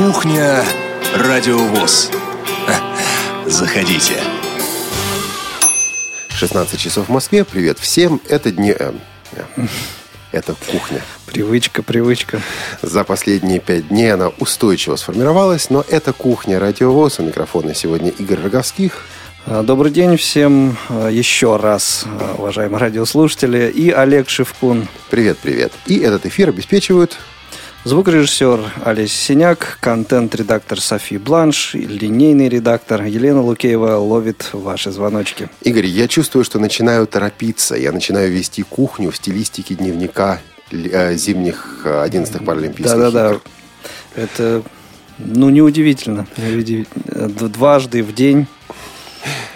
Кухня Радиовоз. Заходите. 16 часов в Москве. Привет всем. Это дни... Это кухня. Привычка, привычка. За последние пять дней она устойчиво сформировалась, но это кухня радиовоз. У микрофона сегодня Игорь Роговских. А, Добрый день всем а, еще раз, а, уважаемые радиослушатели. И Олег Шевкун, Привет, привет. И этот эфир обеспечивают звукорежиссер Олесь Синяк, контент-редактор Софи Бланш, линейный редактор Елена Лукеева ловит ваши звоночки. Игорь, я чувствую, что начинаю торопиться. Я начинаю вести кухню в стилистике дневника э, зимних э, 11-х Паралимпийских Да-да-да. Это, ну, неудивительно. Дважды в день.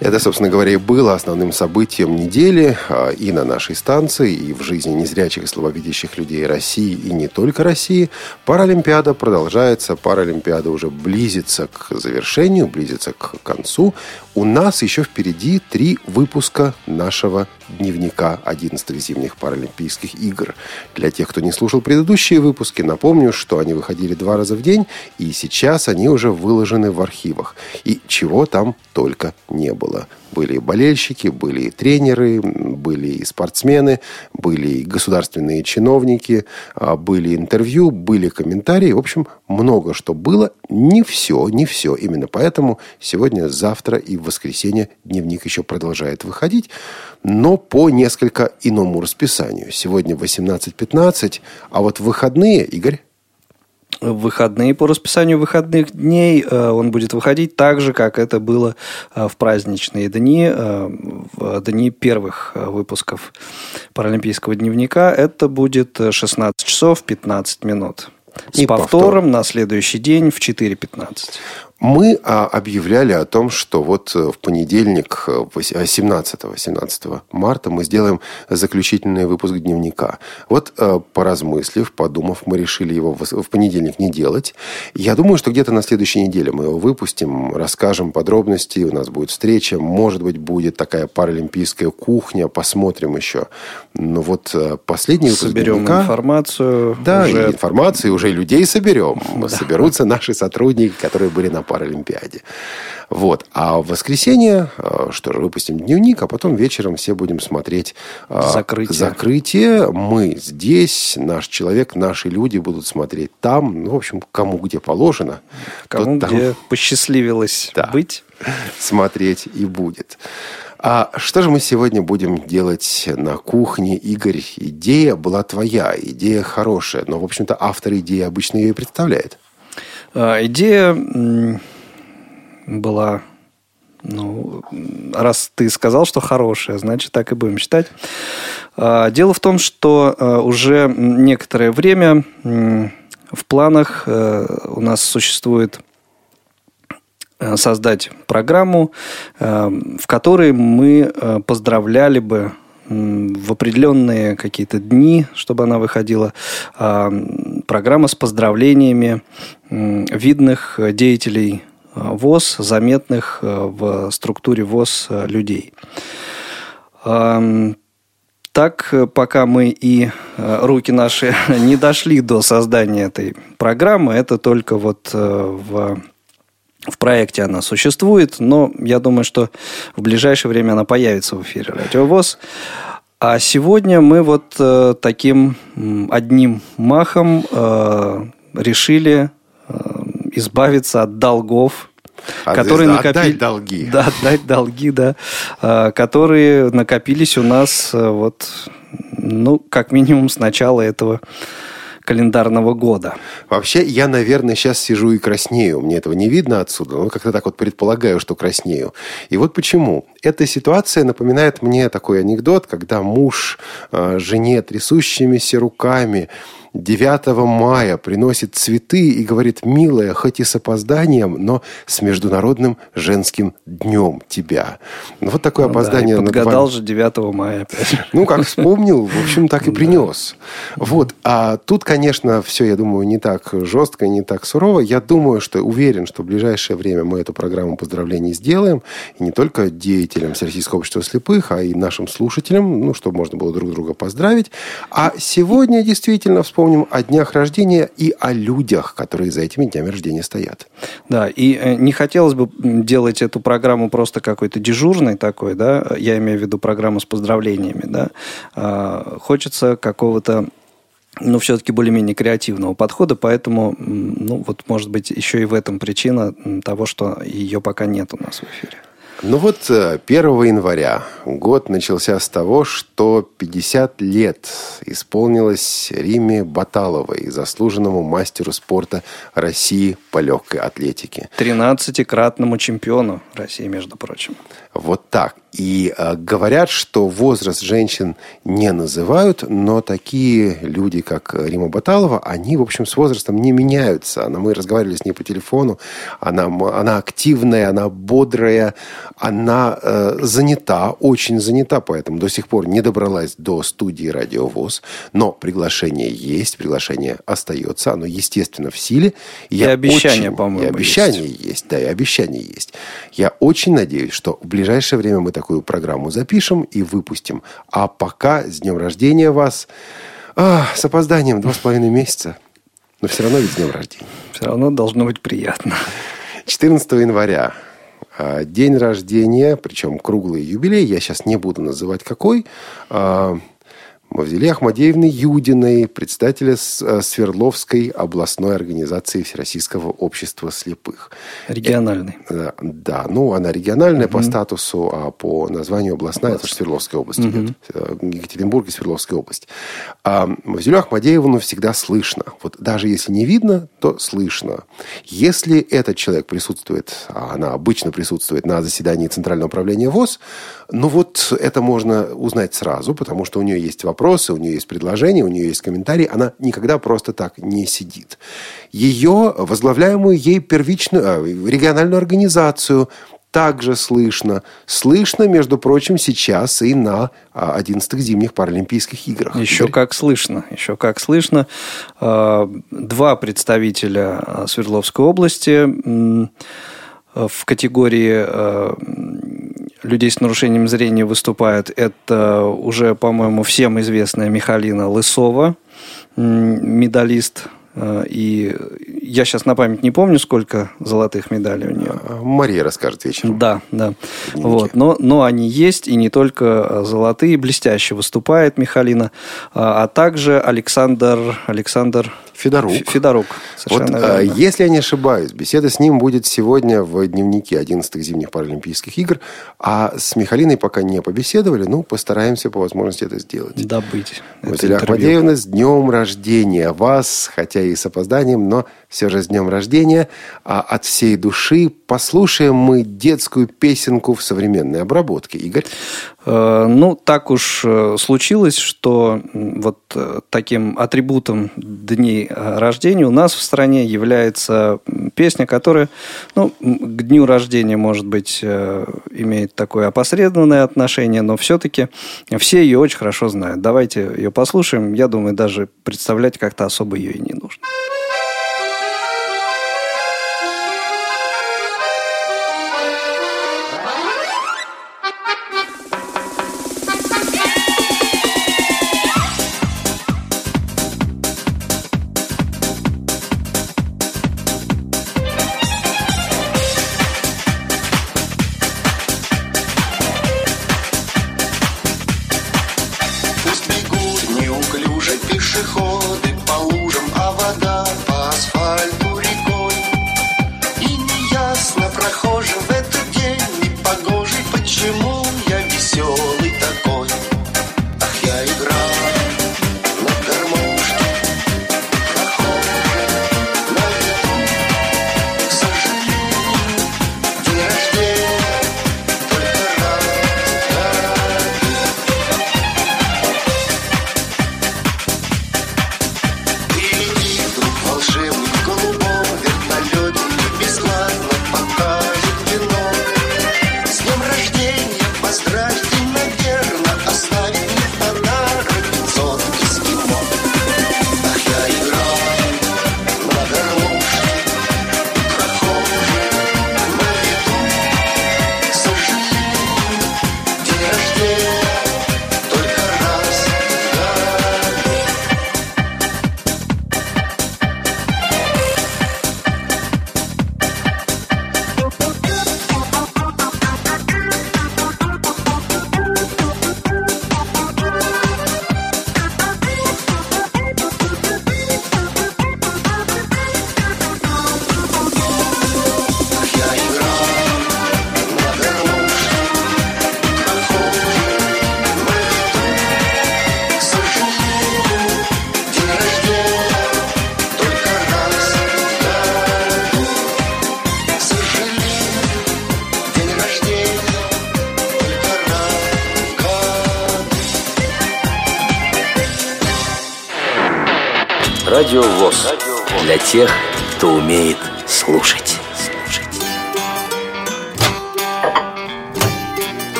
Это, собственно говоря, и было основным событием недели а, и на нашей станции, и в жизни незрячих и слабовидящих людей России, и не только России. Паралимпиада продолжается, Паралимпиада уже близится к завершению, близится к концу. У нас еще впереди три выпуска нашего дневника 11-х зимних Паралимпийских игр. Для тех, кто не слушал предыдущие выпуски, напомню, что они выходили два раза в день, и сейчас они уже выложены в архивах. И чего там только не было. Были болельщики, были и тренеры, были и спортсмены, были и государственные чиновники, а, были интервью, были комментарии. В общем, много что было. Не все, не все. Именно поэтому сегодня, завтра и в воскресенье дневник еще продолжает выходить, но по несколько иному расписанию. Сегодня 18.15, а вот выходные, Игорь, В выходные по расписанию выходных дней э, он будет выходить так же, как это было э, в праздничные дни, э, в дни первых выпусков Паралимпийского дневника. Это будет э, 16 часов 15 минут. С И повтором повтор. на следующий день в 4.15. Мы а, объявляли о том, что вот э, в понедельник, э, вось- а, 17, 17 марта, мы сделаем заключительный выпуск дневника. Вот, э, поразмыслив, подумав, мы решили его в понедельник не делать. Я думаю, что где-то на следующей неделе мы его выпустим, расскажем подробности, у нас будет встреча, может быть, будет такая паралимпийская кухня, посмотрим еще. Но вот э, последний выпуск Соберем дневника... информацию. Да, уже и информации уже людей соберем. Соберутся наши сотрудники, которые были на Паралимпиаде. Вот. А в воскресенье, э, что же, выпустим дневник, а потом вечером все будем смотреть э, Закрытие. закрытие. Мы здесь, наш человек, наши люди будут смотреть там. Ну, в общем, кому где положено. Кому там где посчастливилось Да. быть. смотреть и будет. А что же мы сегодня будем делать на кухне, Игорь? Идея была твоя, идея хорошая, но, в общем-то, автор идеи обычно ее и представляет. А, Идея была, ну, раз ты сказал, что хорошая, значит, так и будем считать. А, Дело в том, что а, уже некоторое время в планах э, у нас существует э, создать программу, э, в которой мы поздравляли бы в определенные какие-то дни, чтобы она выходила, а, программа с поздравлениями видных деятелей э, ВОЗ, заметных э, в структуре ВОЗ людей. Так, э, пока мы и руки наши не дошли до создания этой программы, это только вот э, в в проекте она существует, но я думаю, что в ближайшее время она появится в эфире Радиовоз. А сегодня мы вот э, таким одним махом э, решили э, избавиться от долгов, От- которые отдать накопили... долги. Да, отдать долги, да. э, которые накопились у нас э, вот, ну, как минимум с начала этого календарного года. Вообще, я, наверное, сейчас сижу и краснею. Мне этого не видно отсюда, но как-то так вот предполагаю, что краснею. И вот почему. Эта ситуация напоминает мне такой анекдот, когда муж э, жене трясущимися руками 9 мая приносит цветы и говорит, милая, хоть и с опозданием, но с Международным женским днем тебя. Ну, вот такое Ну да, опоздание. над подгадал вами. же 9 мая опять. Ну, как вспомнил, в общем, так и принес. Вот. А тут, конечно, все, я думаю, не так жестко, не так сурово. Я думаю, что уверен, что в ближайшее время мы эту программу поздравлений сделаем. И не только деятелям Всероссийского общества слепых, а и нашим слушателям, ну, чтобы можно было друг друга поздравить. А сегодня действительно вспомним о днях рождения и о людях, которые за этими днями рождения стоят. Да, и э, не хотелось бы делать эту программу просто какой-то дежурной такой, да, я имею в виду программу с поздравлениями, да. А, хочется какого-то ну, все-таки более-менее креативного подхода, поэтому, ну, вот, может быть, еще и в этом причина того, что ее пока нет у нас в эфире. Ну вот 1 э, января год начался с того, что 50 лет исполнилось Риме Баталовой, заслуженному мастеру спорта России по легкой атлетике. 13-кратному чемпиону России, между прочим. Вот так. И э, говорят, что возраст женщин не называют, но такие люди, как Рима Баталова, они, в общем, с возрастом не меняются. Она, мы разговаривали с ней по телефону. Она, она активная, она бодрая, она э, занята, очень занята, поэтому до сих пор не добралась до студии «Радиовоз». Но приглашение есть, приглашение остается, оно, естественно, в силе. И, и обещание, по-моему, И обещание есть. есть, да, и обещание есть. Я очень надеюсь, что в ближайшее время мы такую программу запишем и выпустим. А пока с днем рождения вас. А, с опозданием два с половиной месяца. Но все равно ведь с днем рождения. Все равно должно быть приятно. 14 января. А, день рождения, причем круглый юбилей. Я сейчас не буду называть какой. Мавзеле Ахмадеевны Юдиной, председателя э, Свердловской областной организации Всероссийского общества слепых. Региональной. Э, да, ну, она региональная угу. по статусу, а по названию областная, Область. это же Свердловская область угу. идет. Э, Екатеринбург и Свердловская область. А Мавзелю Ахмадеевну всегда слышно. Вот даже если не видно, то слышно. Если этот человек присутствует, а она обычно присутствует на заседании Центрального управления ВОЗ, ну вот это можно узнать сразу, потому что у нее есть вопрос вопросы, у нее есть предложения, у нее есть комментарии. Она никогда просто так не сидит. Ее, возглавляемую ей первичную, э, региональную организацию, также слышно. Слышно, между прочим, сейчас и на 11-х зимних Паралимпийских играх. Еще Игорь? как слышно. Еще как слышно. А, два представителя а, Свердловской области в категории а, людей с нарушением зрения выступают. Это уже, по-моему, всем известная Михалина Лысова, медалист и я сейчас на память не помню, сколько золотых медалей у нее. А, Мария расскажет вечером. Да, да. Вот. Но, но они есть, и не только э, золотые, блестяще выступает Михалина, а, а также Александр, Александр Федорук. Федорук, вот, а, верно. Если я не ошибаюсь, беседа с ним будет сегодня в дневнике 11-х зимних Паралимпийских игр, а с Михалиной пока не побеседовали, ну, постараемся по возможности это сделать. Добыть. Василия Ахмадеевна, с днем рождения вас, хотя и с опозданием, но все же с днем рождения. А от всей души послушаем мы детскую песенку в современной обработке. Игорь? Э, ну, так уж э, случилось, что вот э, таким атрибутом дней рождения у нас в стране является песня, которая, ну, к дню рождения, может быть, имеет такое опосредованное отношение, но все-таки все ее очень хорошо знают. Давайте ее послушаем. Я думаю, даже представлять как-то особо ее и не нужно.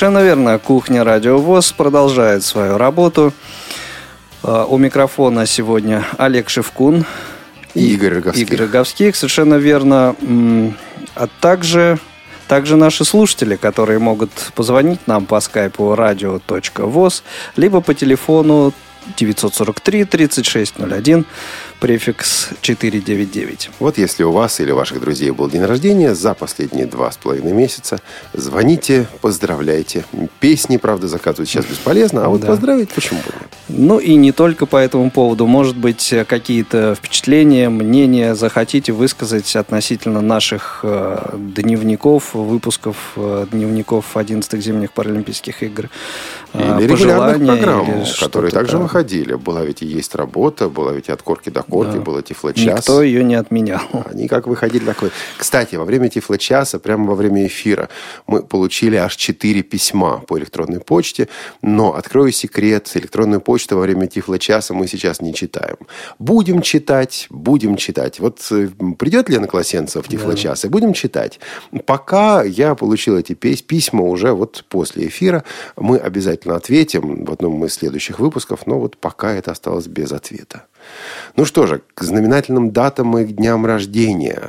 Совершенно верно. Кухня Радио ВОЗ продолжает свою работу. А, у микрофона сегодня Олег Шевкун и Игорь Роговских. Игорь Роговских, совершенно верно. А также, также наши слушатели, которые могут позвонить нам по скайпу radio.voz, либо по телефону 943 3601 префикс 499. Вот если у вас или ваших друзей был день рождения за последние два с половиной месяца, звоните, поздравляйте. Песни, правда, заказывать сейчас бесполезно, а вот да. поздравить почему бы нет. Ну и не только по этому поводу. Может быть, какие-то впечатления, мнения захотите высказать относительно наших э, дневников, выпусков э, дневников 11-х зимних Паралимпийских игр. Э, или регулярных программ, или которые также выходили. Была ведь и есть работа, была ведь и от корки до корки, да. было тифлочас. Никто ее не отменял. Они как выходили такой. Кстати, во время тифлочаса, прямо во время эфира, мы получили аж четыре письма по электронной почте. Но, открою секрет, электронную почту во время тифлочаса мы сейчас не читаем. Будем читать, будем читать. Вот э, придет Лена Колосенцева в тифлочас, да. и будем читать. Пока я получил эти письма уже вот после эфира, мы обязательно ответим в одном из следующих выпусков, но вот пока это осталось без ответа. Ну что же, к знаменательным датам и дням рождения.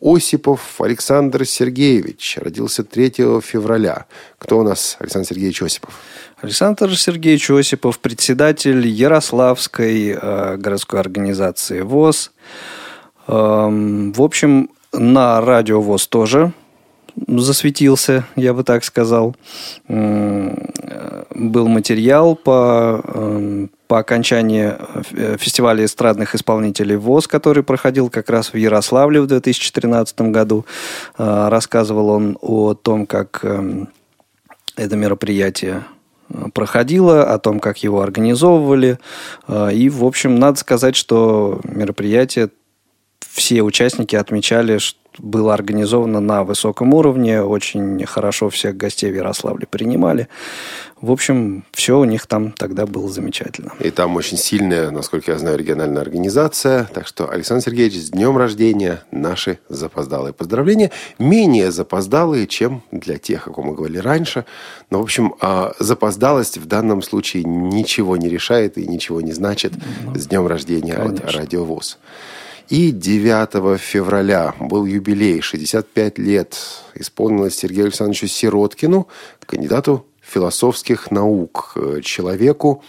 Осипов Александр Сергеевич родился 3 февраля. Кто у нас Александр Сергеевич Осипов? Александр Сергеевич Осипов, председатель Ярославской э, городской организации ВОЗ. Эм, в общем, на радио ВОЗ тоже засветился, я бы так сказал. Был материал по, эм, по окончании э, фестиваля эстрадных исполнителей ВОЗ, который проходил как раз в Ярославле в 2013 году. Э, рассказывал он о том, как эм, это мероприятие э, проходило, о том, как его организовывали. И, в общем, надо сказать, что мероприятие все участники отмечали, что было организовано на высоком уровне, очень хорошо всех гостей в Ярославле принимали. В общем, все у них там тогда было замечательно. И там очень сильная, насколько я знаю, региональная организация. Так что, Александр Сергеевич, с днем рождения наши запоздалые поздравления. Менее запоздалые, чем для тех, о ком мы говорили раньше. Но, в общем, а, запоздалость в данном случае ничего не решает и ничего не значит. Ну, с днем рождения Конечно. от Радиовоз. И 9 февраля был юбилей, 65 лет исполнилось Сергею Александровичу Сироткину, кандидату философских наук, э, человеку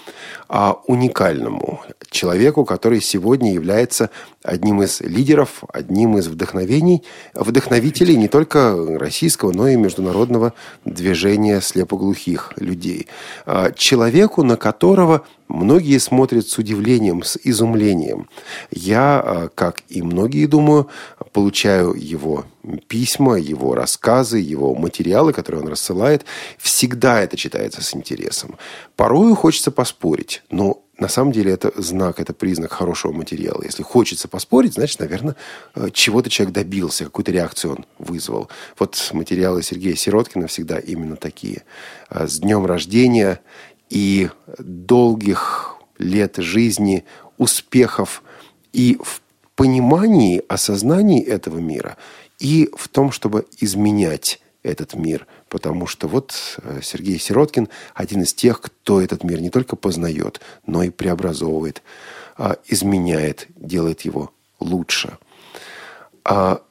а уникальному, человеку, который сегодня является одним из лидеров, одним из вдохновений, вдохновителей не только российского, но и международного движения слепоглухих людей. А, человеку, на которого многие смотрят с удивлением, с изумлением. Я, а, как и многие, думаю, получаю его письма, его рассказы, его материалы, которые он рассылает. Всегда это читается с интересом. Порою хочется поспорить, но на самом деле это знак, это признак хорошего материала. Если хочется поспорить, значит, наверное, э, чего-то человек добился, какую-то реакцию он вызвал. Вот материалы Сергея Сироткина всегда именно такие. Э, с днем рождения и долгих лет жизни, успехов и в понимании, осознании этого мира, и в том, чтобы изменять этот мир. Потому что вот э, Сергей Сироткин один из тех, кто этот мир не только познает, но и преобразовывает, а, изменяет, делает его лучше. А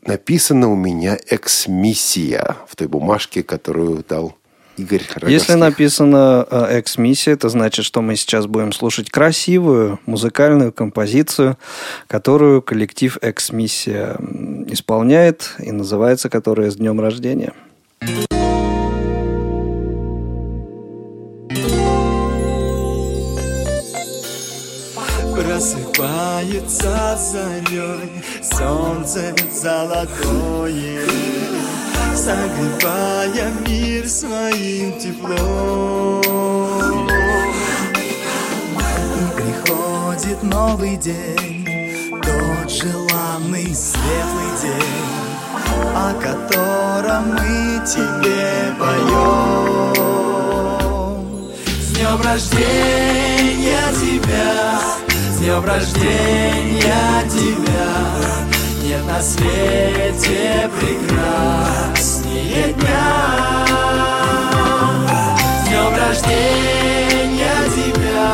написано у меня «эксмиссия» в той бумажке, которую дал Игорь Роговских. Если написано э, «экс-миссия», это значит, что мы сейчас будем слушать красивую музыкальную композицию, которую коллектив «экс-миссия» исполняет и называется которая «С днем рождения». Просыпается зарей солнце золотое. Согревая мир своим теплом. Приходит новый день Тот желанный светлый день О котором мы тебе поем. С днем рождения тебя, днем рождения тебя. Нет на свете прекраснее дня. С днем рождения тебя,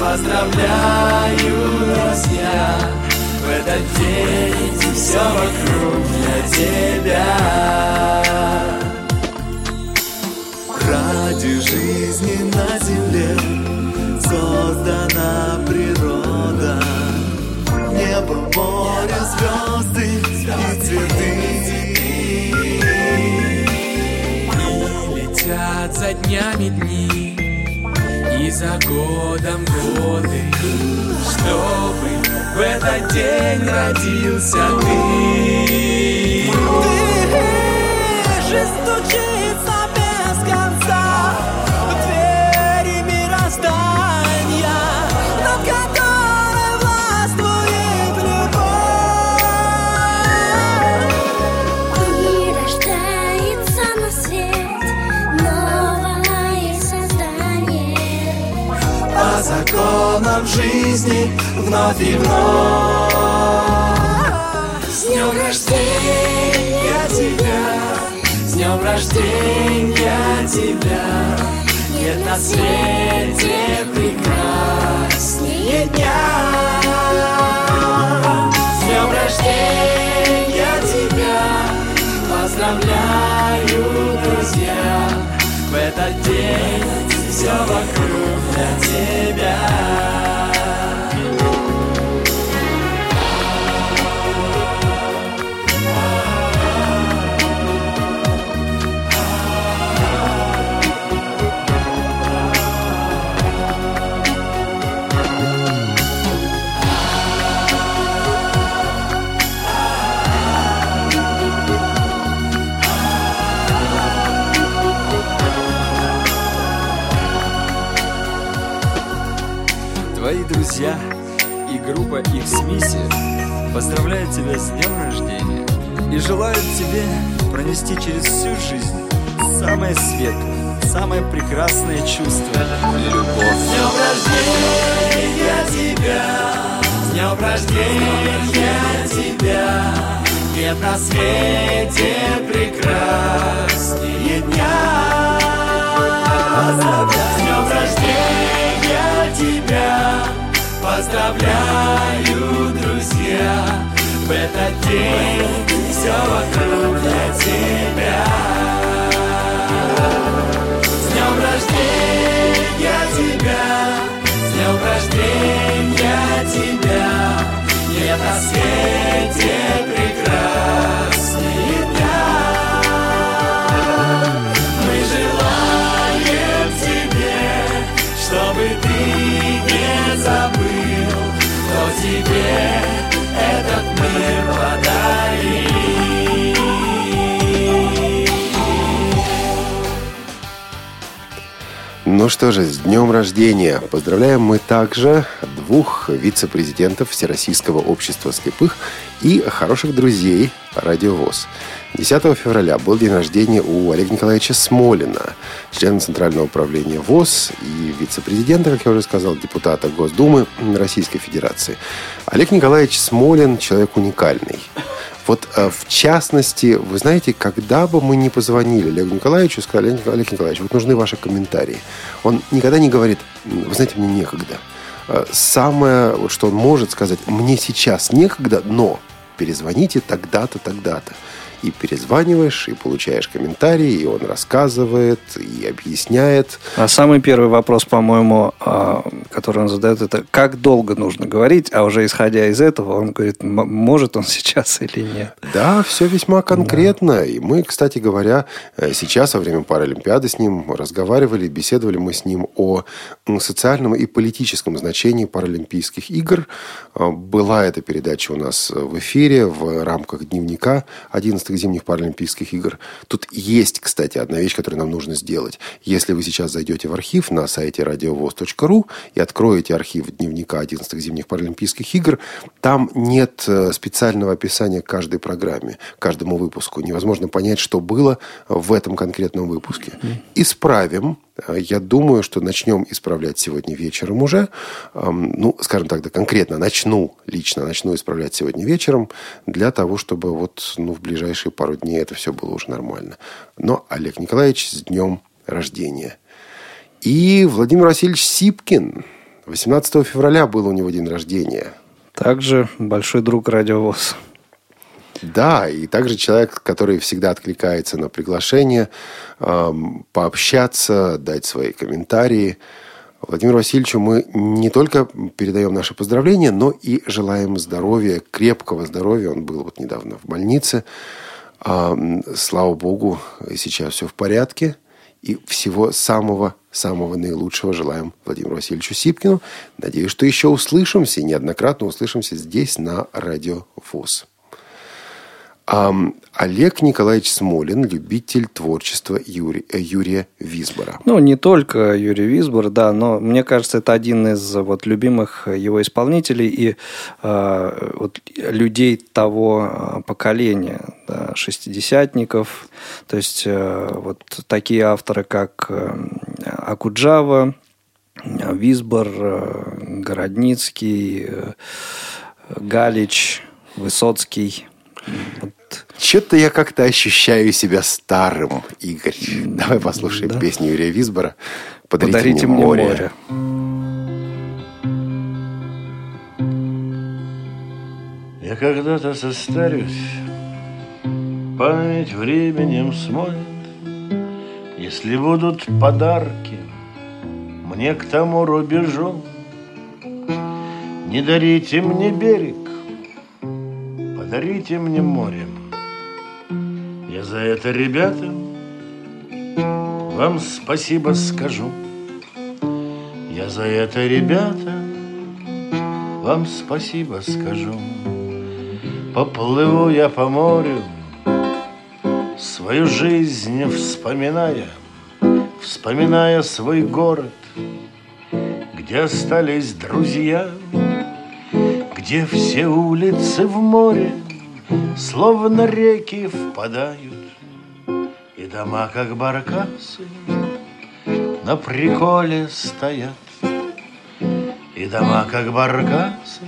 поздравляю, друзья. В этот день все вокруг для тебя. Ради жизни на земле создана. Небо, море, звезды и цветы. И летят за днями дни, и за годом годы, чтобы в этот день родился ты. Стучится без жизни вновь и вновь. С днем рождения тебя, с днем рождения тебя. Нет на свете прекраснее дня. С днем рождения тебя, поздравляю, друзья. В этот день все вокруг для тебя. Друзья и группа X Миссия поздравляют тебя с днем рождения и желают тебе пронести через всю жизнь самое светлое, самое прекрасное чувство – любовь. С днем рождения тебя, с днем рождения тебя. Нет на свете прекраснее дня. С днем рождения тебя, поздравляю, друзья. В этот день все вокруг для тебя. Ну что же, с днем рождения! Поздравляем мы также двух вице-президентов Всероссийского общества слепых и хороших друзей Радио ВОЗ. 10 февраля был день рождения у Олега Николаевича Смолина, члена Центрального управления ВОЗ и вице-президента, как я уже сказал, депутата Госдумы Российской Федерации. Олег Николаевич Смолин – человек уникальный. Вот э, в частности, вы знаете, когда бы мы не позвонили Олегу Николаевичу сказали, «Олег Николаевич, вот нужны ваши комментарии. Он никогда не говорит, вы знаете, мне некогда. Э, Самое, что он может сказать, мне сейчас некогда, но перезвоните тогда-то, тогда-то. И перезваниваешь, и получаешь комментарии, и он рассказывает, и объясняет. А самый первый вопрос, по-моему, а, который он задает, это как долго нужно говорить, а уже исходя из этого, он говорит, может он сейчас или нет. Да, все весьма конкретно. И мы, кстати говоря, э, сейчас во время Паралимпиады с ним разговаривали, беседовали мы с ним о социальном и политическом значении Паралимпийских игр. Э, Была эта передача у нас в эфире в рамках дневника 11 зимних Паралимпийских игр. Тут есть, кстати, одна вещь, которую нам нужно сделать. Если вы сейчас зайдете в архив на сайте радиовоз.ру и откроете архив дневника 11 зимних Паралимпийских игр, там нет э, специального описания к каждой программе, каждому выпуску. Невозможно понять, что было в этом конкретном выпуске. Исправим я думаю, что начнем исправлять сегодня вечером уже. Ну, скажем так, да, конкретно начну, лично начну исправлять сегодня вечером для того, чтобы вот ну, в ближайшие пару дней это все было уже нормально. Но Олег Николаевич с днем рождения. И Владимир Васильевич Сипкин. 18 февраля был у него день рождения. Также большой друг радиовоз. Да, и также человек, который всегда откликается на приглашение, эм, пообщаться, дать свои комментарии. Владимиру Васильевичу мы не только передаем наши поздравления, но и желаем здоровья, крепкого здоровья. Он был вот недавно в больнице. Эм, слава богу, сейчас все в порядке. И всего самого-самого наилучшего желаем Владимиру Васильевичу Сипкину. Надеюсь, что еще услышимся, неоднократно услышимся здесь на Радио ФУС. Олег Николаевич Смолин, любитель творчества Юри- э, Юрия Висбора. Ну, не только Юрий Висбор, да, но мне кажется, это один из вот любимых его исполнителей и э, вот, людей того э, поколения, да, шестидесятников. То есть э, вот такие авторы, как э, Акуджава, э, Висбор, э, Городницкий, э, Галич, Высоцкий. Вот Что-то я как-то ощущаю себя старым, Игорь. Давай послушаем Да. песню Юрия Висбора «Подарите, Подарите мне, море». море. Я когда-то состарюсь, память временем смоет, Если будут подарки мне к тому рубежу. Не дарите мне берег, подарите мне море. За это, ребята, вам спасибо скажу. Я за это, ребята, вам спасибо скажу. Поплыву я по морю, свою жизнь вспоминая, вспоминая свой город, где остались друзья, где все улицы в море, словно реки впадают, дома, как баркасы, на приколе стоят, и дома, как баркасы,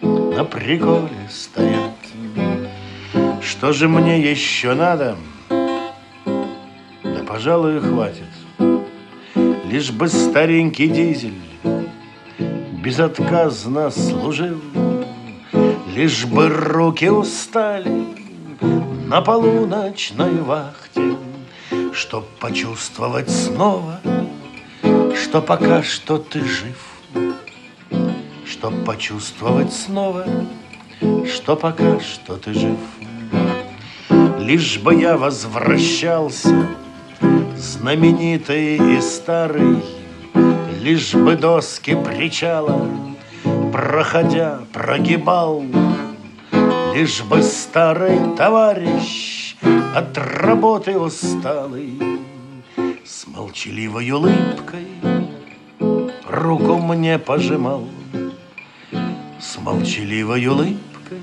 на приколе стоят. Что же мне еще надо? Да, пожалуй, хватит. Лишь бы старенький дизель безотказно служил, Лишь бы руки устали на полуночной вахте, Чтоб почувствовать снова, что пока что ты жив, Чтоб почувствовать снова, что пока что ты жив. Лишь бы я возвращался, знаменитый и старый, Лишь бы доски причала, проходя, прогибал, Лишь бы старый товарищ от работы усталый С молчаливой улыбкой руку мне пожимал. С молчаливой улыбкой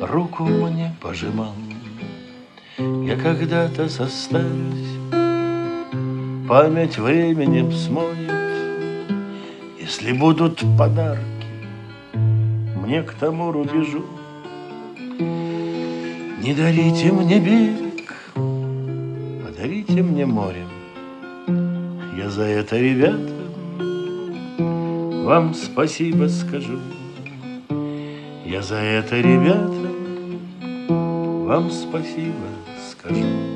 руку мне пожимал. Я когда-то состарюсь, память временем смоет. Если будут подарки мне к тому рубежу Не дарите мне берег, подарите мне море. Я за это, ребята, вам спасибо скажу. Я за это, ребята, вам спасибо скажу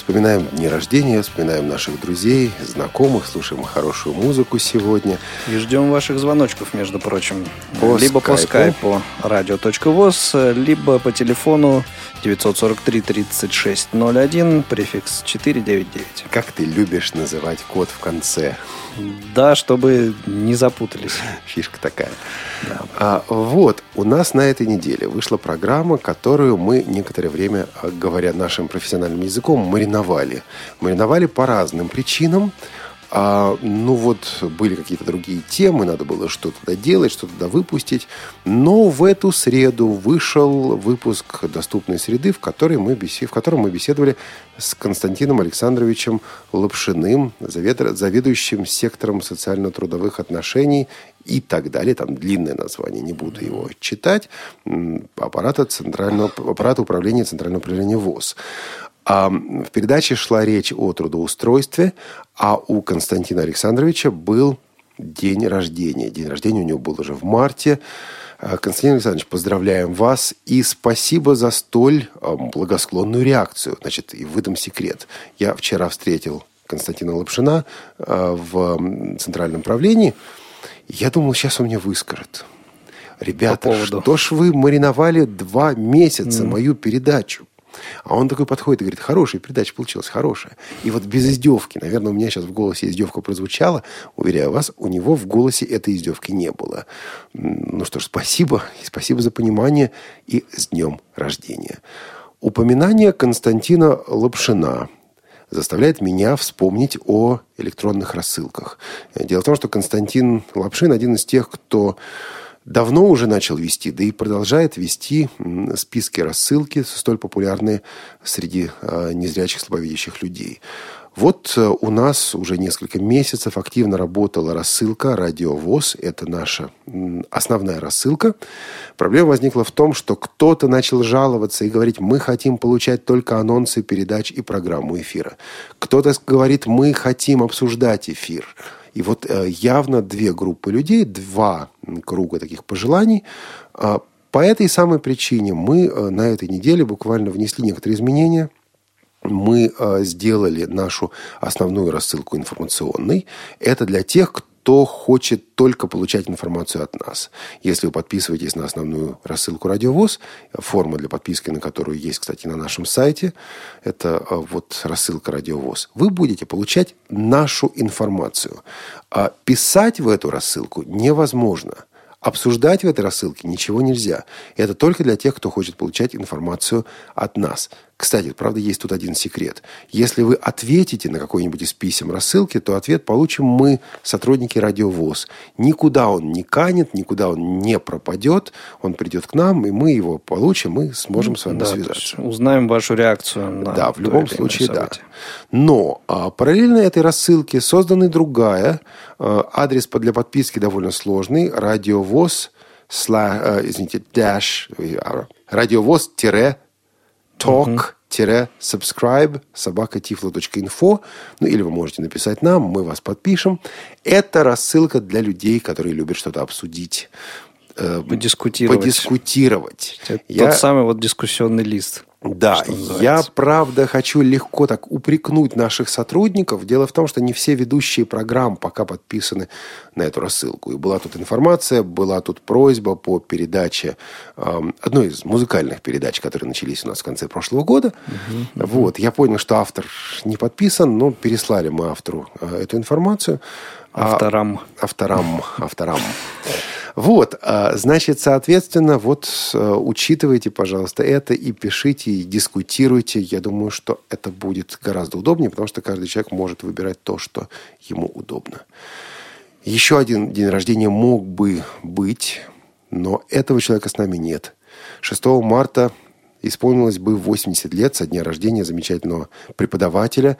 Вспоминаем дни рождения, вспоминаем наших друзей, знакомых, слушаем хорошую музыку сегодня. И ждем ваших звоночков, между прочим. По либо по скайпу. скайпу radio.voz, либо по телефону 943 36 01, префикс 499. Как ты любишь называть код в конце? Да, чтобы не запутались. Фишка такая. А, вот, у нас на этой неделе вышла программа, которую мы некоторое время, а, говоря нашим профессиональным языком, мариновали. Мариновали по разным причинам. А, ну вот, были какие-то другие темы, надо было что-то доделать, что-то довыпустить. Но в эту среду вышел выпуск «Доступной среды», в, которой мы бесе- в котором мы беседовали с Константином Александровичем Лапшиным, завед- заведующим сектором социально-трудовых отношений и так далее. Там длинное название, не буду его читать. Аппарата, центрального, аппарата управления Центрального управления ВОЗ. А в передаче шла речь о трудоустройстве, а у Константина Александровича был день рождения. День рождения у него был уже в марте. А, Константин Александрович, поздравляем вас и спасибо за столь а, благосклонную реакцию. Значит, и выдам секрет. Я вчера встретил Константина Лапшина в Центральном правлении. Я думал, сейчас он мне выскажет. Ребята, По поводу? что ж вы мариновали два месяца мою передачу? А он такой подходит и говорит, хорошая передача получилась, хорошая. И вот без издевки, наверное, у меня сейчас в голосе издевка прозвучала, уверяю вас, у него в голосе этой издевки не было. Ну что ж, спасибо, и спасибо за понимание, и с днем рождения. Упоминание Константина Лапшина заставляет меня вспомнить о электронных рассылках. Дело в том, что Константин Лапшин один из тех, кто давно уже начал вести, да и продолжает вести списки рассылки, столь популярные среди э, незрячих, слабовидящих людей. Вот э, у нас уже несколько месяцев активно работала рассылка «Радиовоз». Это наша основная рассылка. Проблема возникла в том, что кто-то начал жаловаться и говорить, мы хотим получать только анонсы передач и программу эфира. Кто-то говорит, мы хотим обсуждать эфир. И вот э, явно две группы людей, два круга таких пожеланий. А, По этой самой причине мы э, на этой неделе буквально внесли некоторые изменения – мы э, сделали нашу основную рассылку информационной. Это для тех, кто хочет только получать информацию от нас. Если вы подписываетесь на основную рассылку «Радиовоз», форма для подписки, на которую есть, кстати, на нашем сайте, это э, вот рассылка «Радиовоз», вы будете получать нашу информацию. А писать в эту рассылку невозможно – Обсуждать в этой рассылке ничего нельзя. Это только для тех, кто хочет получать информацию от нас. Кстати, правда, есть тут один секрет. Если вы ответите на какой-нибудь из писем рассылки, то ответ получим мы, сотрудники Радиовоз. Никуда он не канет, никуда он не пропадет. Он придет к нам, и мы его получим, и сможем с вами Да, связаться. узнаем вашу реакцию на Да, в любом случае, да. событие. Но а, параллельно этой рассылке создана и другая. А, адрес для подписки довольно сложный. Радиовоз, сла, а, извините, dash, а, радиовоз тире talk subscribe собака Ну, или вы можете написать нам, мы вас подпишем. Это рассылка для людей, которые любят что-то обсудить. Э, Подискутировать. Подискутировать. Это Я- Тот самый вот дискуссионный лист. да, я правда хочу легко так упрекнуть наших сотрудников. Дело в том, что не все ведущие программ пока подписаны на эту рассылку. И была тут информация, была тут просьба по передаче эм, одной из музыкальных передач, которые начались у нас в конце прошлого года. Вот, я понял, что автор не подписан, но переслали мы автору э, эту информацию. А- Авторам. Авторам, авторам. Вот, а, значит, соответственно, вот э, учитывайте, пожалуйста, это и пишите, и дискутируйте. Я думаю, что это будет гораздо удобнее, потому что каждый человек может выбирать то, что ему удобно. Еще один день рождения мог бы быть, но этого человека с нами нет. 6 марта исполнилось бы 80 лет со дня рождения замечательного преподавателя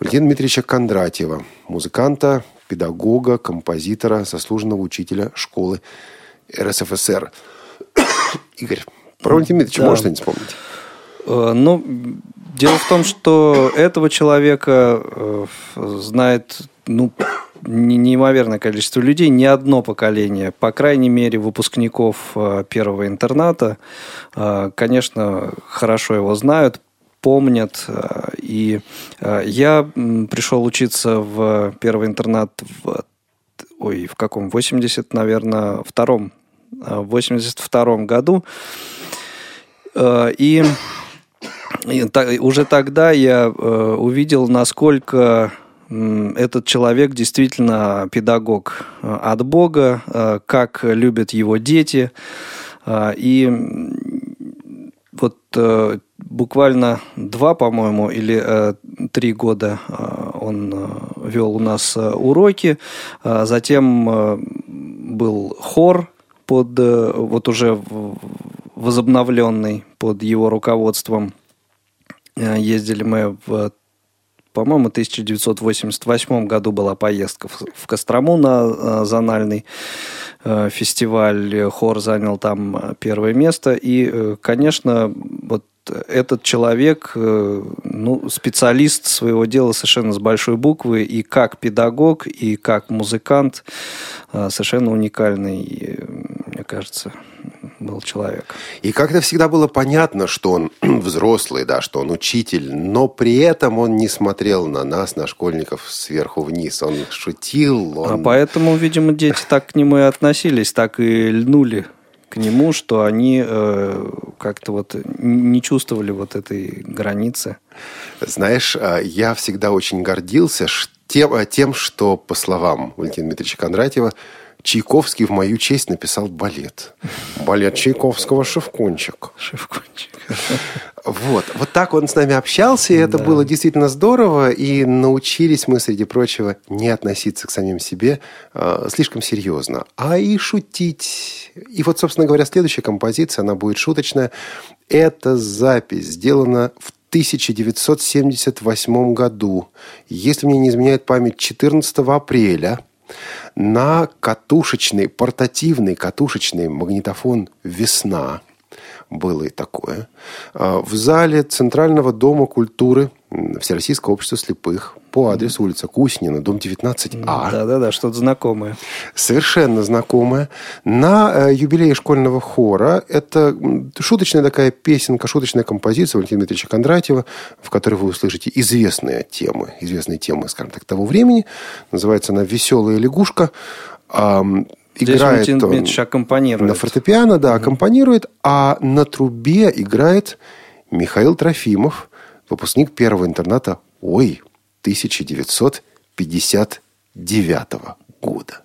Валентина Дмитриевича Кондратьева, музыканта, педагога, композитора, заслуженного учителя школы РСФСР. Игорь, про Валентина Дмитриевича Да. можешь что-нибудь вспомнить? Э, Ну, дело в том, что этого человека э, знает, ну, не- неимоверное количество людей, не одно поколение, по крайней мере, выпускников э, первого интерната, конечно, хорошо его знают. Помнят. Э, И э, я пришел учиться в первый интернат в, ой, в каком? 80, наверное, втором, э, в 82 году. И и та- уже тогда я увидел, насколько этот человек действительно педагог от Бога, как любят его дети. И вот э, буквально два, по-моему, или э, три года э, он вел у нас уроки. Затем был хор под вот уже возобновленный под его руководством. Ездили мы в, по-моему, 1988 году была поездка в, Кострому на э, зональный э, фестиваль. Хор занял там э, первое место. И, конечно, вот этот человек, ну, специалист своего дела совершенно с большой буквы, и как педагог, и как музыкант, совершенно уникальный, мне кажется, был человек. И как-то всегда было понятно, что он взрослый, да, что он учитель, но при этом он не смотрел на нас, на школьников, сверху вниз. Он шутил, он... А поэтому, видимо, дети так к нему и относились, так и льнули к нему, что они э, как-то вот не чувствовали вот этой границы. Знаешь, а, я всегда очень гордился тем, а, тем, что, по словам Валентина Дмитриевича Кондратьева, Чайковский в мою честь написал балет. Балет Чайковского «Шевкунчик». Шевкунчик. Вот, вот так он с нами общался, и это Да. было действительно здорово, и научились мы, среди прочего, не относиться к самим себе э, слишком серьезно, а и шутить. И вот, собственно говоря, следующая композиция, она будет шуточная. Эта запись сделана в 1978 году, если мне не изменяет память, 14 апреля на катушечный, портативный катушечный магнитофон «Весна». Было и такое. А, В зале Центрального дома культуры Всероссийского общества слепых по адресу улица Куснина, дом 19А. Да-да-да, что-то знакомое. Совершенно знакомая. На э, юбилее школьного хора это шуточная такая песенка, шуточная композиция Валентина Дмитриевича Кондратьева, в которой вы услышите известные темы, известные темы, скажем так, того времени. Называется она «Веселая лягушка». Здесь играет Валентин он Дмитриевич аккомпанирует. на фортепиано, да, аккомпанирует, а на трубе играет Михаил Трофимов, выпускник первого интерната «Ой» 1959 года.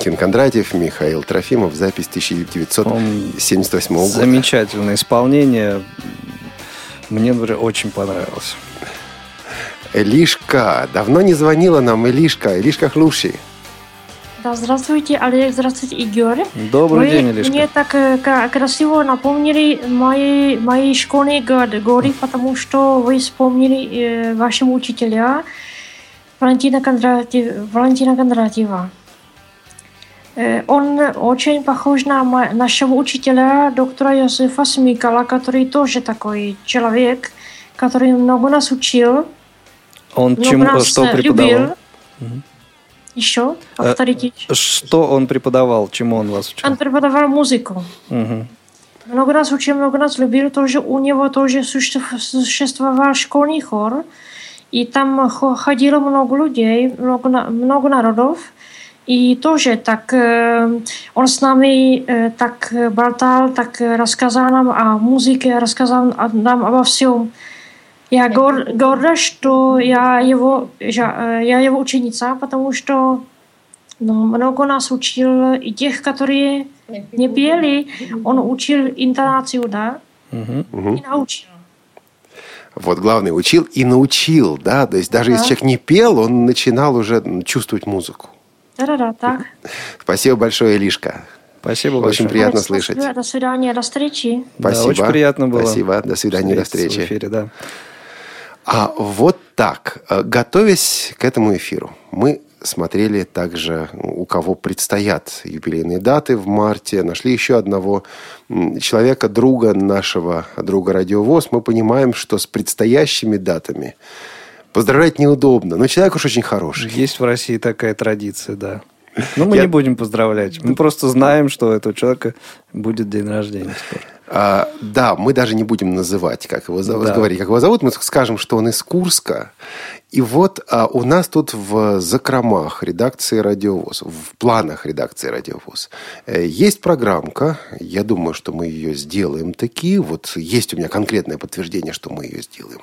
Валентин Кондратьев, Михаил Трофимов. Запись 1978 года. Замечательное исполнение. Мне, например, очень понравилось. Элишка. Давно не звонила нам Элишка. Элишка Хлуши. Да, здравствуйте, Олег, здравствуйте, Игорь. Добрый Вы день, Илишка. мне так э, красиво напомнили мои, мои школьные годы, годы, потому что вы вспомнили э, вашего учителя Валентина, Кондратьев, Валентина Кондратьева. Он очень похож на нашего учителя, доктора Йосифа Смикала, который тоже такой человек, который много нас учил, Он чему, нас что преподавал? любил. Еще, Э, повторите. Что он преподавал? Чему он вас учил? Он преподавал музыку. Мгм. Много раз учил, много раз любил. Тоже у него тоже суще- существовал школьный хор. И там хо- ходило много людей, много, много народов. И тоже так он с нами так болтал, так рассказал нам о музыке, рассказал нам обо всем. Я гор, горда, что я его, я, я его ученица, потому что ну, много нас учил и тех, которые не пели, он учил интонацию, да, Мгм. и научил. Вот главный учил и научил, да. То есть даже если Да. человек не пел, он начинал уже чувствовать музыку. Да-да-да, так. Спасибо большое, Элишка. Спасибо Очень большое. приятно Спасибо, слышать. До свидания, до встречи. Да, Спасибо. очень приятно было. Спасибо. До свидания, до встретиться в встречи. эфире, да. А вот так, э, готовясь к этому эфиру, мы смотрели также, у кого предстоят юбилейные даты в марте. Нашли еще одного человека, друга нашего, друга Радиовоз. Мы понимаем, что с предстоящими датами поздравлять неудобно. Но человек уж очень хороший. Есть в России такая традиция, да. Но мы Я- не будем поздравлять. Мы просто знаем, что у этого человека будет день рождения скоро. А, да, мы даже не будем называть, как его зовут, Да. говорить, как его зовут. Мы скажем, что он из Курска. И вот а, у нас тут в закромах редакции «Радиовоз», в планах редакции «Радиовоз» э, есть программка. Я думаю, что мы ее сделаем таки. Вот есть у меня конкретное подтверждение, что мы ее сделаем.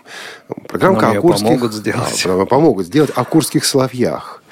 Программка Нам о курских... помогут сделать. А, помогут сделать о курских соловьях.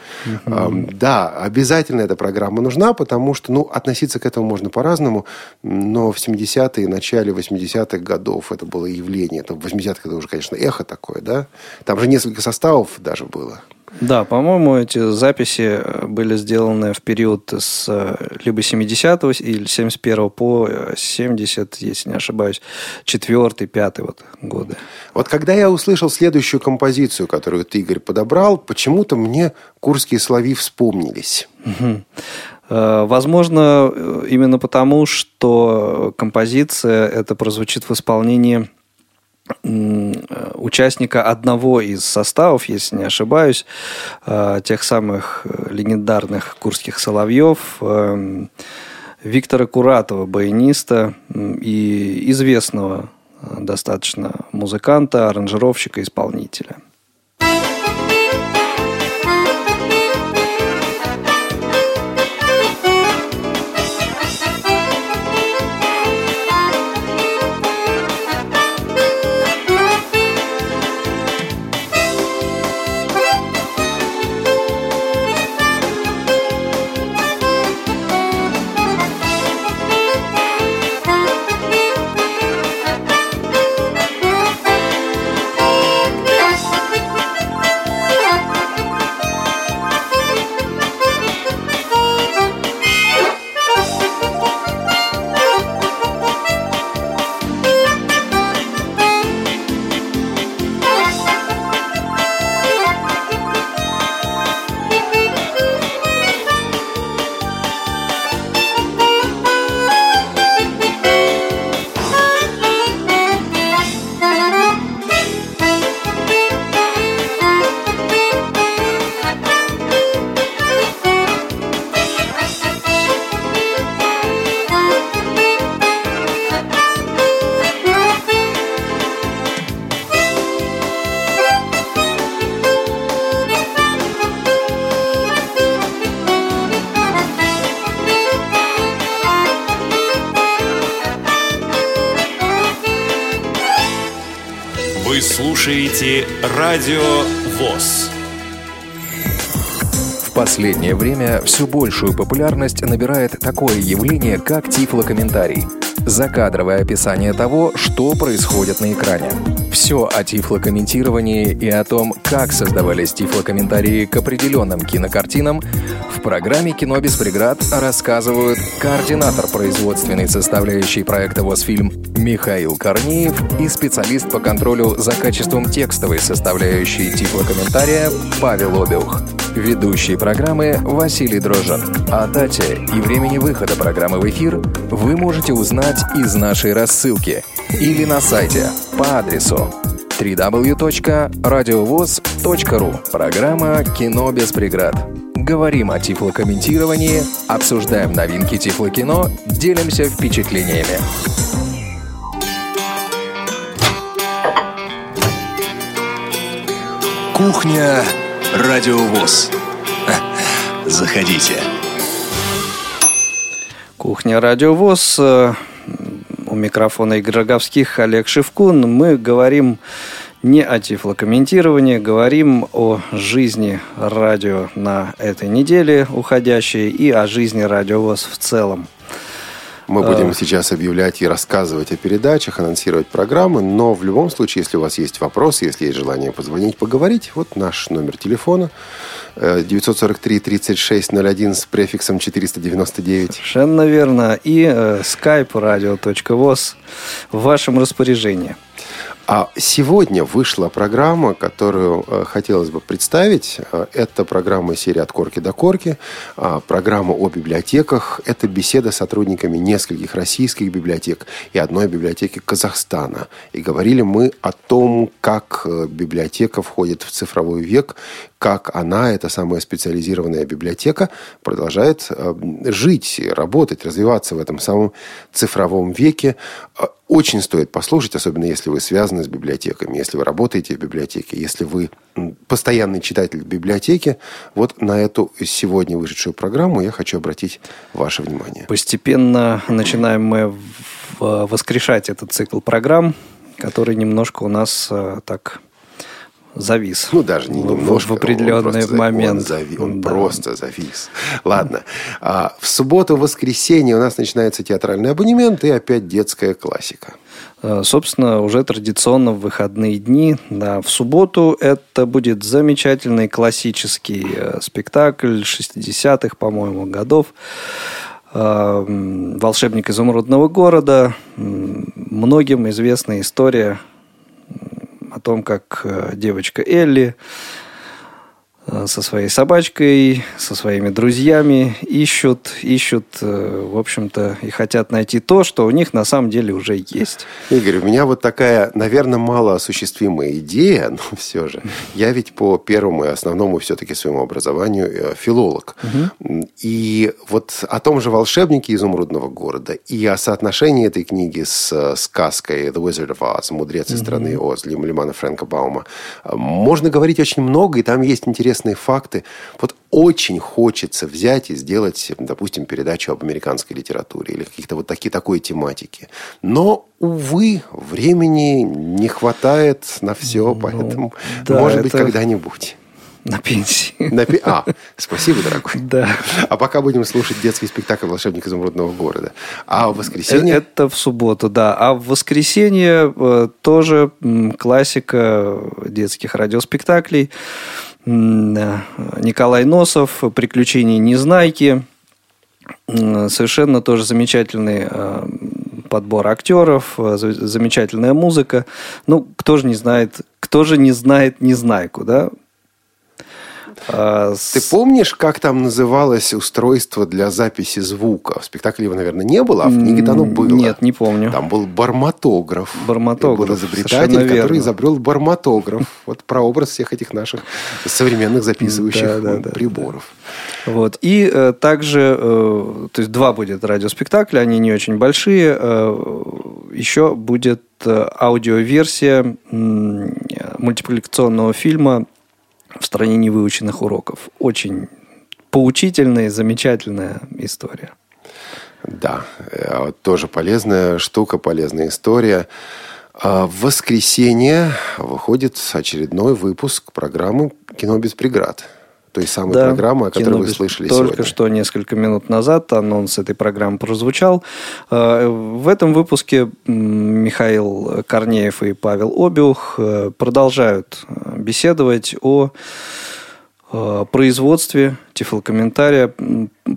Ам, Да, обязательно эта программа нужна, потому что, ну, относиться к этому можно по-разному, но в 70-е, начале 80-х годов это было явление. Это в 80-х это уже, конечно, эхо такое, да? Там же несколько составов даже было. Да, по-моему, эти записи э, были сделаны в период с э, либо 70-го или 71 по э, 70, если не ошибаюсь, 4 5 вот годы. Вот когда я услышал следующую композицию, которую ты, Игорь, подобрал, почему-то мне курские соловьи вспомнились. Э, Возможно, э, именно потому, что композиция это прозвучит в исполнении э, участника одного из составов, если не ошибаюсь, э, тех самых э, легендарных курских соловьев, э, Виктора Куратова, баяниста и известного э, достаточно музыканта, аранжировщика, исполнителя. Радио ВОЗ. последнее время все большую популярность набирает такое явление, как тифлокомментарий. Закадровое описание того, что происходит на экране. Все о тифлокомментировании и о том, как создавались тифлокомментарии к определенным кинокартинам в программе «Кино без преград» рассказывают координатор производственной составляющей проекта «Восфильм» Михаил Корнеев и специалист по контролю за качеством текстовой составляющей тифлокомментария Павел Обиух. Ведущий программы Василий Дрожжин. О дате и времени выхода программы в эфир вы можете узнать из нашей рассылки или на сайте по адресу www.radiovoz.ru Программа «Кино без преград». Говорим о тифлокомментировании, обсуждаем новинки тифлокино, делимся впечатлениями. Кухня Радиовоз. Заходите. Кухня Радиовоз. Э, У микрофона Игорь Олег Шевкун. Мы говорим не о тифлокомментировании, говорим о жизни радио на этой неделе уходящей и о жизни Радиовоз в целом. Мы будем сейчас объявлять и рассказывать о передачах, анонсировать программы, но в любом случае, если у вас есть вопросы, если есть желание позвонить, поговорить, вот наш номер телефона э, 943-3601 с префиксом 499. Совершенно верно. И э, skype radio.voz в вашем распоряжении. А сегодня вышла программа, которую э, хотелось бы представить. Э, Это программа серии «От корки до корки», а, программа о библиотеках. Это беседа с сотрудниками нескольких российских библиотек и одной библиотеки Казахстана. И говорили мы о том, как э, библиотека входит в цифровой век, как она, эта самая специализированная библиотека, продолжает жить, работать, развиваться в этом самом цифровом веке. Очень стоит послушать, особенно если вы связаны с библиотеками, если вы работаете в библиотеке, если вы постоянный читатель библиотеки. Вот на эту сегодня вышедшую программу я хочу обратить ваше внимание. Постепенно начинаем мы воскрешать этот цикл программ, который немножко у нас э, так завис. Ну, даже не немножко. В определенный он момент. Он, зави- он Да. просто завис. Ладно. А, в субботу, воскресенье у нас начинается театральный абонемент и опять детская классика. Э, Собственно, уже традиционно в выходные дни, да, в субботу это будет замечательный классический э, спектакль 60-х, по-моему, годов. Э, «Волшебник изумрудного города». Многим известная история о том, как э, девочка Элли со своей собачкой, со своими друзьями ищут, ищут, э, в общем-то, и хотят найти то, что у них на самом деле уже есть. Игорь, у меня вот такая, наверное, малоосуществимая идея, но все же. Я ведь по первому и основному все-таки своему образованию э, филолог. И вот о том же волшебнике изумрудного города и о соотношении этой книги с э, сказкой The Wizard of Oz, «Мудрец из страны Оз» Лим- Лимана Фрэнка Баума, э, можно говорить очень много, и там есть интересные факты. Вот очень хочется взять и сделать, допустим, передачу об американской литературе или каких-то вот такие, такой тематики. Но, увы, времени не хватает на все, поэтому, да, может быть, когда-нибудь. На пенсии. На пи- А, спасибо, дорогой. Да. А пока будем слушать детский спектакль «Волшебник изумрудного города». А в воскресенье... Э, Это в субботу, да. А в воскресенье э, тоже классика детских радиоспектаклей. Николай Носов «Приключения Незнайки». Совершенно тоже замечательный э, подбор актеров, за- замечательная музыка. Ну, кто же не знает, кто же не знает Незнайку, да? А, Ты помнишь, как там называлось устройство для записи звука? В спектакле его, наверное, не было, а в книге-то оно было. Нет, не помню. Там был барматограф. Барматограф, И был изобретатель, который верно. изобрел барматограф. Вот прообраз всех этих наших современных записывающих Да, да, да, приборов. Вот. И э, также, э, то есть два будет радиоспектакля, они не очень большие. Э, еще будет аудиоверсия мультипликационного фильма «В стране невыученных уроков». Очень поучительная, замечательная история. Да, э, тоже полезная штука, полезная история. А В воскресенье выходит очередной выпуск программы «Кино без преград». Той самой Да, программы, о которой «Кино вы слышали Только сегодня. что несколько минут назад анонс этой программы прозвучал. Э, В этом выпуске Михаил Корнеев и Павел Обиух э, продолжают э, беседовать о производстве тифлокомментария.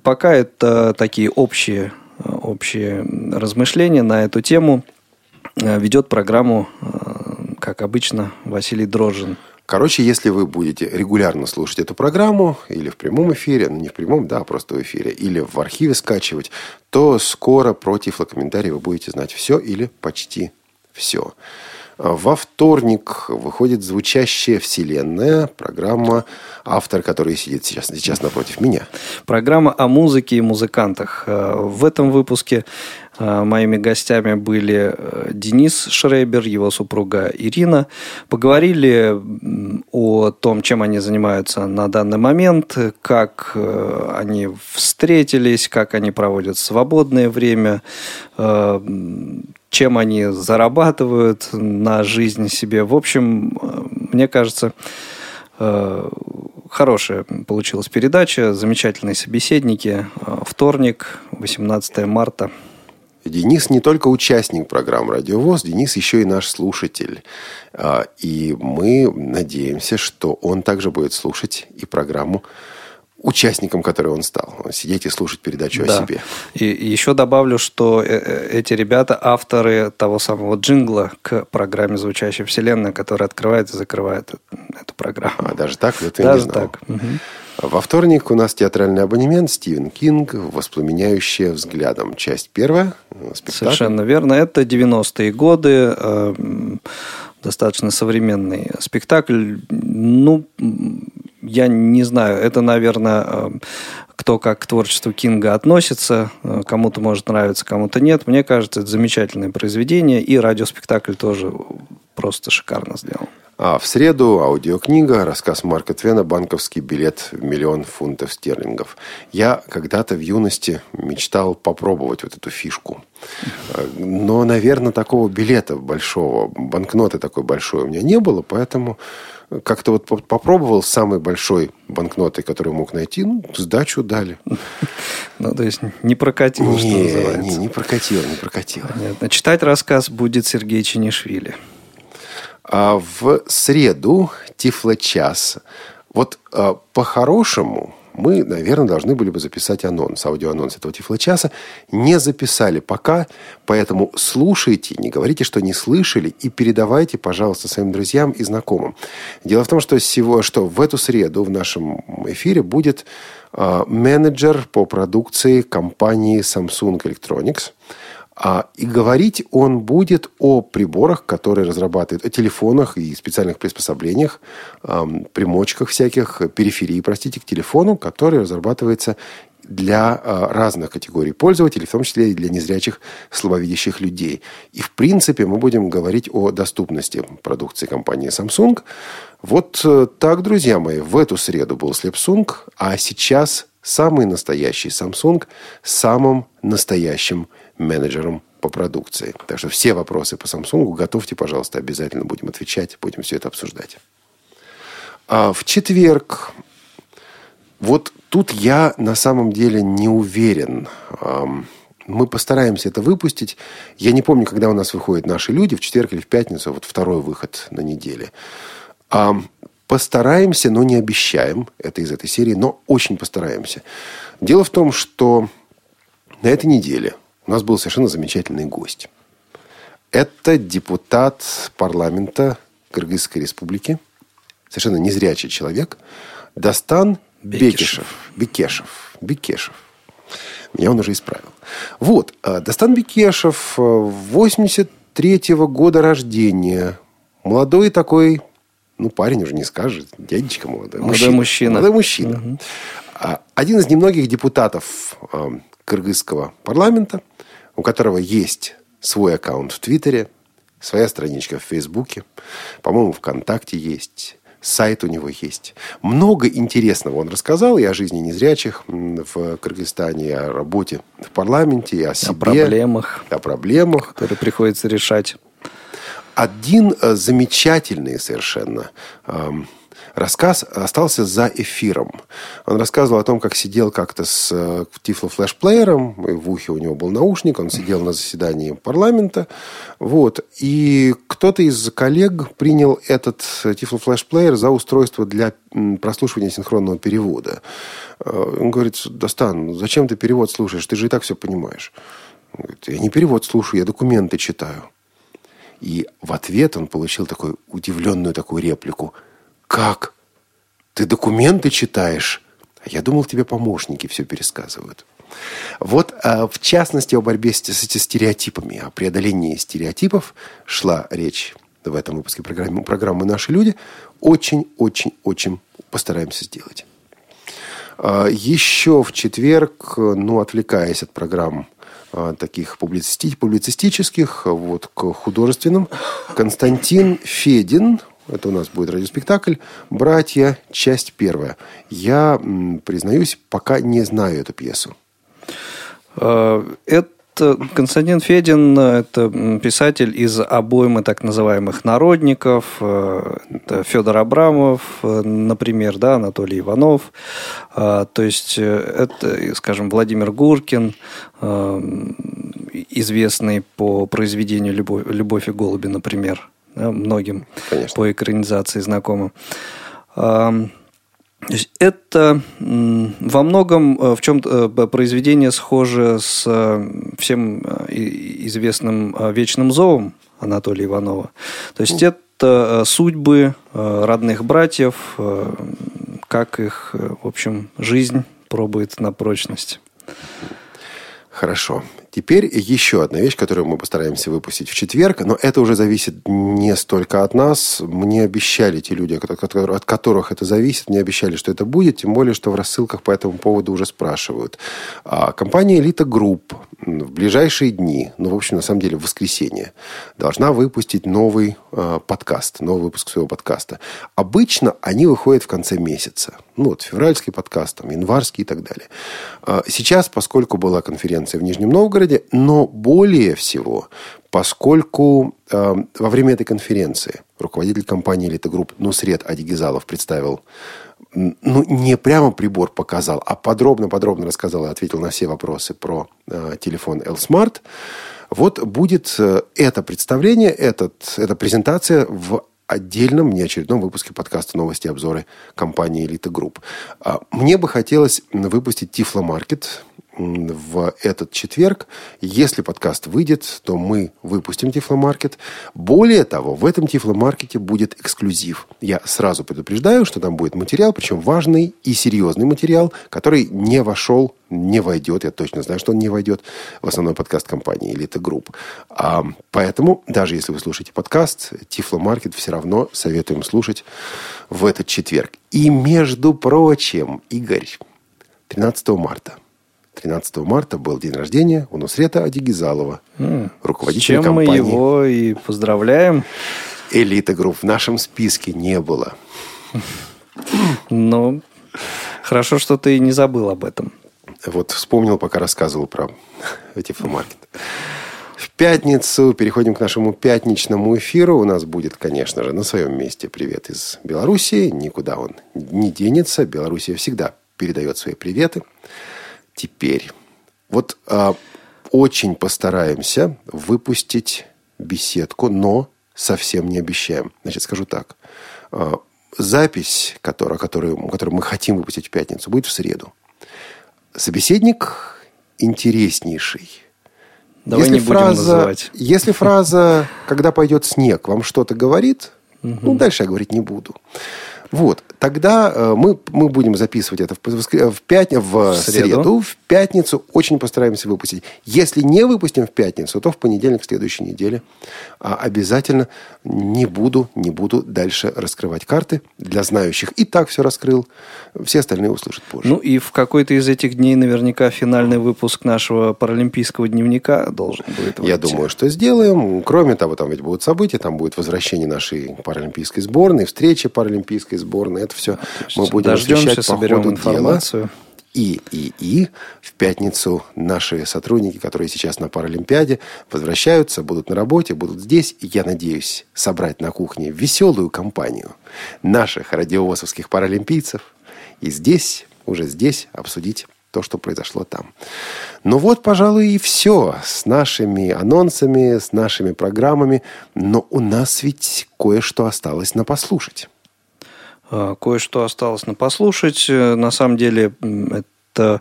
Пока это такие общие, общие размышления на эту тему. Ведет программу, как обычно, Василий Дрожжин. Короче, если вы будете регулярно слушать эту программу, или в прямом эфире, ну не в прямом, да, а просто в эфире, или в архиве скачивать, то скоро про тифлокомментарии вы будете знать все или почти все. Во вторник выходит «Звучащая вселенная», программа, автор, который сидит сейчас, сейчас напротив меня. Программа о музыке и музыкантах. Э, В этом выпуске э, моими гостями были э, Денис Шрейбер, его супруга Ирина. Поговорили о том, чем они занимаются на данный момент, как они встретились, как они проводят свободное время, чем они зарабатывают на жизнь себе. В общем, э, мне кажется, э, хорошая получилась передача, замечательные собеседники. Э, Вторник, 18 марта. Денис не только участник программы «Радиовоз», Денис еще и наш слушатель. И мы надеемся, что он также будет слушать и программу участником, которой он стал. Сидеть и слушать передачу Да. о себе. И еще добавлю, что э, э, эти ребята авторы того самого джингла к программе «Звучащая вселенная», которая открывает и закрывает э- эту программу. А даже так? Это я Даже не знал. так. Во вторник у нас театральный абонемент Стивен Кинг «Воспламеняющая взглядом». Часть первая. Спектакль. Совершенно верно. Это 90-е годы. э, Достаточно современный спектакль. Ну, я не знаю. Это, наверное, э, кто как к творчеству Кинга относится. Э, Кому-то может нравиться, кому-то нет. Мне кажется, это замечательное произведение. И радиоспектакль тоже просто шикарно сделан. А в среду аудиокнига, рассказ Марка Твена «Банковский билет в миллион фунтов стерлингов». Я когда-то в юности мечтал попробовать вот эту фишку. Э, Но, наверное, такого билета большого, банкноты такой большой у меня не было, поэтому как-то вот поп- попробовал самой большой банкнотой, которую мог найти, ну, сдачу дали. Ну, то есть не прокатило, что Не, называется. не, не прокатило, не прокатило. Понятно. Читать рассказ будет Сергей Чинишвили. А в среду Тифло-час. Вот а, по-хорошему мы, наверное, должны были бы записать анонс, аудиоанонс этого Тифло-часа. Не записали пока, поэтому слушайте, не говорите, что не слышали, и передавайте, пожалуйста, своим друзьям и знакомым. Дело в том, что, сего, что в эту среду в нашем эфире будет а, менеджер по продукции компании Samsung Electronics – и говорить он будет о приборах, которые разрабатывают, о телефонах и специальных приспособлениях, примочках всяких, периферии, простите, к телефону, который разрабатывается для а, разных категорий пользователей, в том числе и для незрячих слабовидящих людей. И, в принципе, мы будем говорить о доступности продукции компании Samsung. Вот э, так, друзья мои, в эту среду был Слепсунг, а сейчас самый настоящий Samsung с самым настоящим менеджером по продукции. Так что все вопросы по Samsung готовьте, пожалуйста, обязательно будем отвечать, будем все это обсуждать. А в четверг, вот тут я на самом деле не уверен. Мы постараемся это выпустить. Я не помню, когда у нас выходят наши люди, в четверг или в пятницу, вот второй выход на неделе. Постараемся, но не обещаем. Это из этой серии, но очень постараемся. Дело в том, что на этой неделе у нас был совершенно замечательный гость. Это депутат парламента Кыргызской республики, совершенно незрячий человек, Дастан Бекишев. Бекешев. Бекешев. Меня он уже исправил. Вот, э, Дастан Бекешев, э, 83-го года рождения. Молодой такой, ну, парень уже не скажет, дядечка молодой. Молодой мужчина. Молодой мужчина. А, Один из немногих депутатов э, кыргызского парламента, у которого есть свой аккаунт в Твиттере, своя страничка в Фейсбуке, по-моему, ВКонтакте есть, сайт у него есть. Много интересного он рассказал и о жизни незрячих в Кыргызстане, и о работе в парламенте, и о себе. проблемах. О проблемах. Которые приходится решать. Один э, замечательный совершенно эм, рассказ остался за эфиром. Он рассказывал о том, как сидел как-то с э, Тифло флешплеером, и в ухе у него был наушник, он сидел на заседании парламента, вот, и кто-то из коллег принял этот Тифло флешплеер за устройство для прослушивания синхронного перевода. Э, Он говорит, Достан, зачем ты перевод слушаешь? Ты же и так все понимаешь. Он говорит, я не перевод слушаю, я документы читаю. И в ответ он получил такую удивленную такую реплику. Как? Ты документы читаешь? А я думал, тебе помощники все пересказывают. Вот, а, в частности, о борьбе с, с стереотипами, о преодолении стереотипов шла речь в этом выпуске программы, программы «Наши люди». Очень-очень-очень постараемся сделать. А, Еще в четверг, ну, отвлекаясь от программ таких публицисти- публицистических, вот к художественным, Константин Федин, это у нас будет радиоспектакль, «Братья. Часть первая». Я, признаюсь, пока не знаю эту пьесу. Э, Это Константин Федин, э, это писатель из обоймы так называемых народников. Э, Это Федор Абрамов, например, да, Анатолий Иванов. То есть это, скажем, Владимир Гуркин, известный по произведению «Любовь, «Любовь и голуби», например, многим Конечно. по экранизации есть это во многом э, в чем-то э, произведение схоже с э, всем э, известным э, «Вечным зовом» Анатолия Иванова. То есть это э, судьбы э, родных братьев, э, как их, э, в общем, жизнь пробует на прочность. Хорошо. Теперь еще одна вещь, которую мы постараемся выпустить в четверг, но это уже зависит не столько от нас. Мне обещали те люди, от которых- от которых это зависит, мне обещали, что это будет, тем более, что в рассылках по этому поводу уже спрашивают. А компания «Элита Групп» в ближайшие дни, ну, в общем, на самом деле, в воскресенье, должна выпустить новый э, подкаст, новый выпуск своего подкаста. Обычно они выходят в конце месяца. Ну, вот февральский подкаст, там, январский и так далее. А Сейчас, поскольку была конференция в Нижнем Новгороде, но более всего, поскольку э, во время этой конференции руководитель компании «Элита Групп» Нусрет Адигизалов представил ну, не прямо прибор показал, а подробно-подробно рассказал и ответил на все вопросы про э, телефон ElSmart. Вот будет э, это представление, этот, эта презентация в отдельном, неочередном выпуске подкаста «Новости и обзоры» компании «Элита Групп». А, Мне бы хотелось выпустить Тифломаркет в этот четверг. Если подкаст выйдет, то мы выпустим Тифломаркет. Более того, в этом Тифломаркете будет эксклюзив. Я сразу предупреждаю, что там будет материал, причем важный и серьезный материал, который не вошел, не войдет, я точно знаю, что он не войдет в основной подкаст компании «Элита Групп». А, поэтому, даже если вы слушаете подкаст, Тифломаркет все равно советуем слушать в этот четверг. И, между прочим, Игорь, 13 марта – 13 марта был день рождения у Нусрета Адигизалова, С руководителя чем мы компании его и поздравляем. «Элита Групп». В нашем списке не было. Ну, хорошо, что ты не забыл об этом. Вот вспомнил, пока рассказывал про Тифломаркет. В пятницу переходим к нашему пятничному эфиру. У нас будет, конечно же, на своем месте привет из Белоруссии. Никуда он не денется. Белоруссия всегда передает свои приветы. Теперь, вот а, очень постараемся выпустить беседку, но совсем не обещаем. Значит, скажу так. А, запись, которая, которую, которую мы хотим выпустить в пятницу, будет в среду. Собеседник интереснейший. Давай не будем фраза, называть. Если фраза «когда пойдет снег» вам что-то говорит, ну, дальше я говорить не буду. Вот. Тогда э, мы, мы будем записывать это в, в, пят- в среду. среду. В пятницу очень постараемся выпустить. Если не выпустим в пятницу, то в понедельник следующей неделе а, обязательно не буду, не буду дальше раскрывать карты для знающих. И так все раскрыл. Все остальные услышат позже. Ну и в какой-то из этих дней наверняка финальный выпуск нашего паралимпийского дневника должен будет выйти. Я думаю, что сделаем. Кроме того, там ведь будут события, там будет возвращение нашей паралимпийской сборной, встреча паралимпийской сборной. Это все мы будем Дождемся, освещать по ходу дела. информацию. И, и, и в пятницу наши сотрудники, которые сейчас на Паралимпиаде, возвращаются, будут на работе, будут здесь. И я надеюсь собрать на кухне веселую компанию наших радиовозовских паралимпийцев. И здесь, уже здесь обсудить то, что произошло там. Ну вот, пожалуй, и все с нашими анонсами, с нашими программами. Но у нас ведь кое-что осталось на послушать. А, Кое-что осталось на послушать. Э, На самом деле, это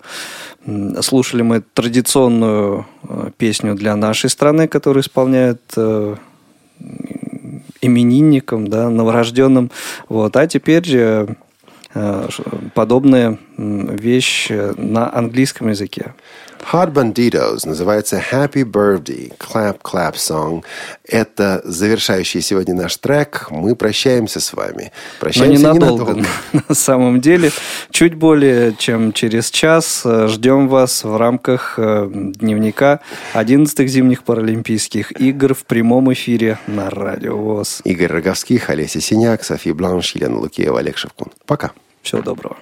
слушали мы традиционную э, песню для нашей страны, которую исполняют э, м, именинникам, да, новорожденным. Вот. А теперь э, э, ш- подобная вещь э, на английском языке. Hot Banditos называется Happy Birthday, Clap Clap Song. Это завершающий сегодня наш трек. Мы прощаемся с вами. Но Прощаемся ненадолго, на самом деле. Чуть более чем через час э, ждем вас в рамках э, дневника 11-х зимних паралимпийских игр в прямом эфире на Радио ВОЗ. Игорь Роговских, Олеся Синяк, София Бланш, Елена Лукеева, Олег Шевкун. Пока. Всего доброго.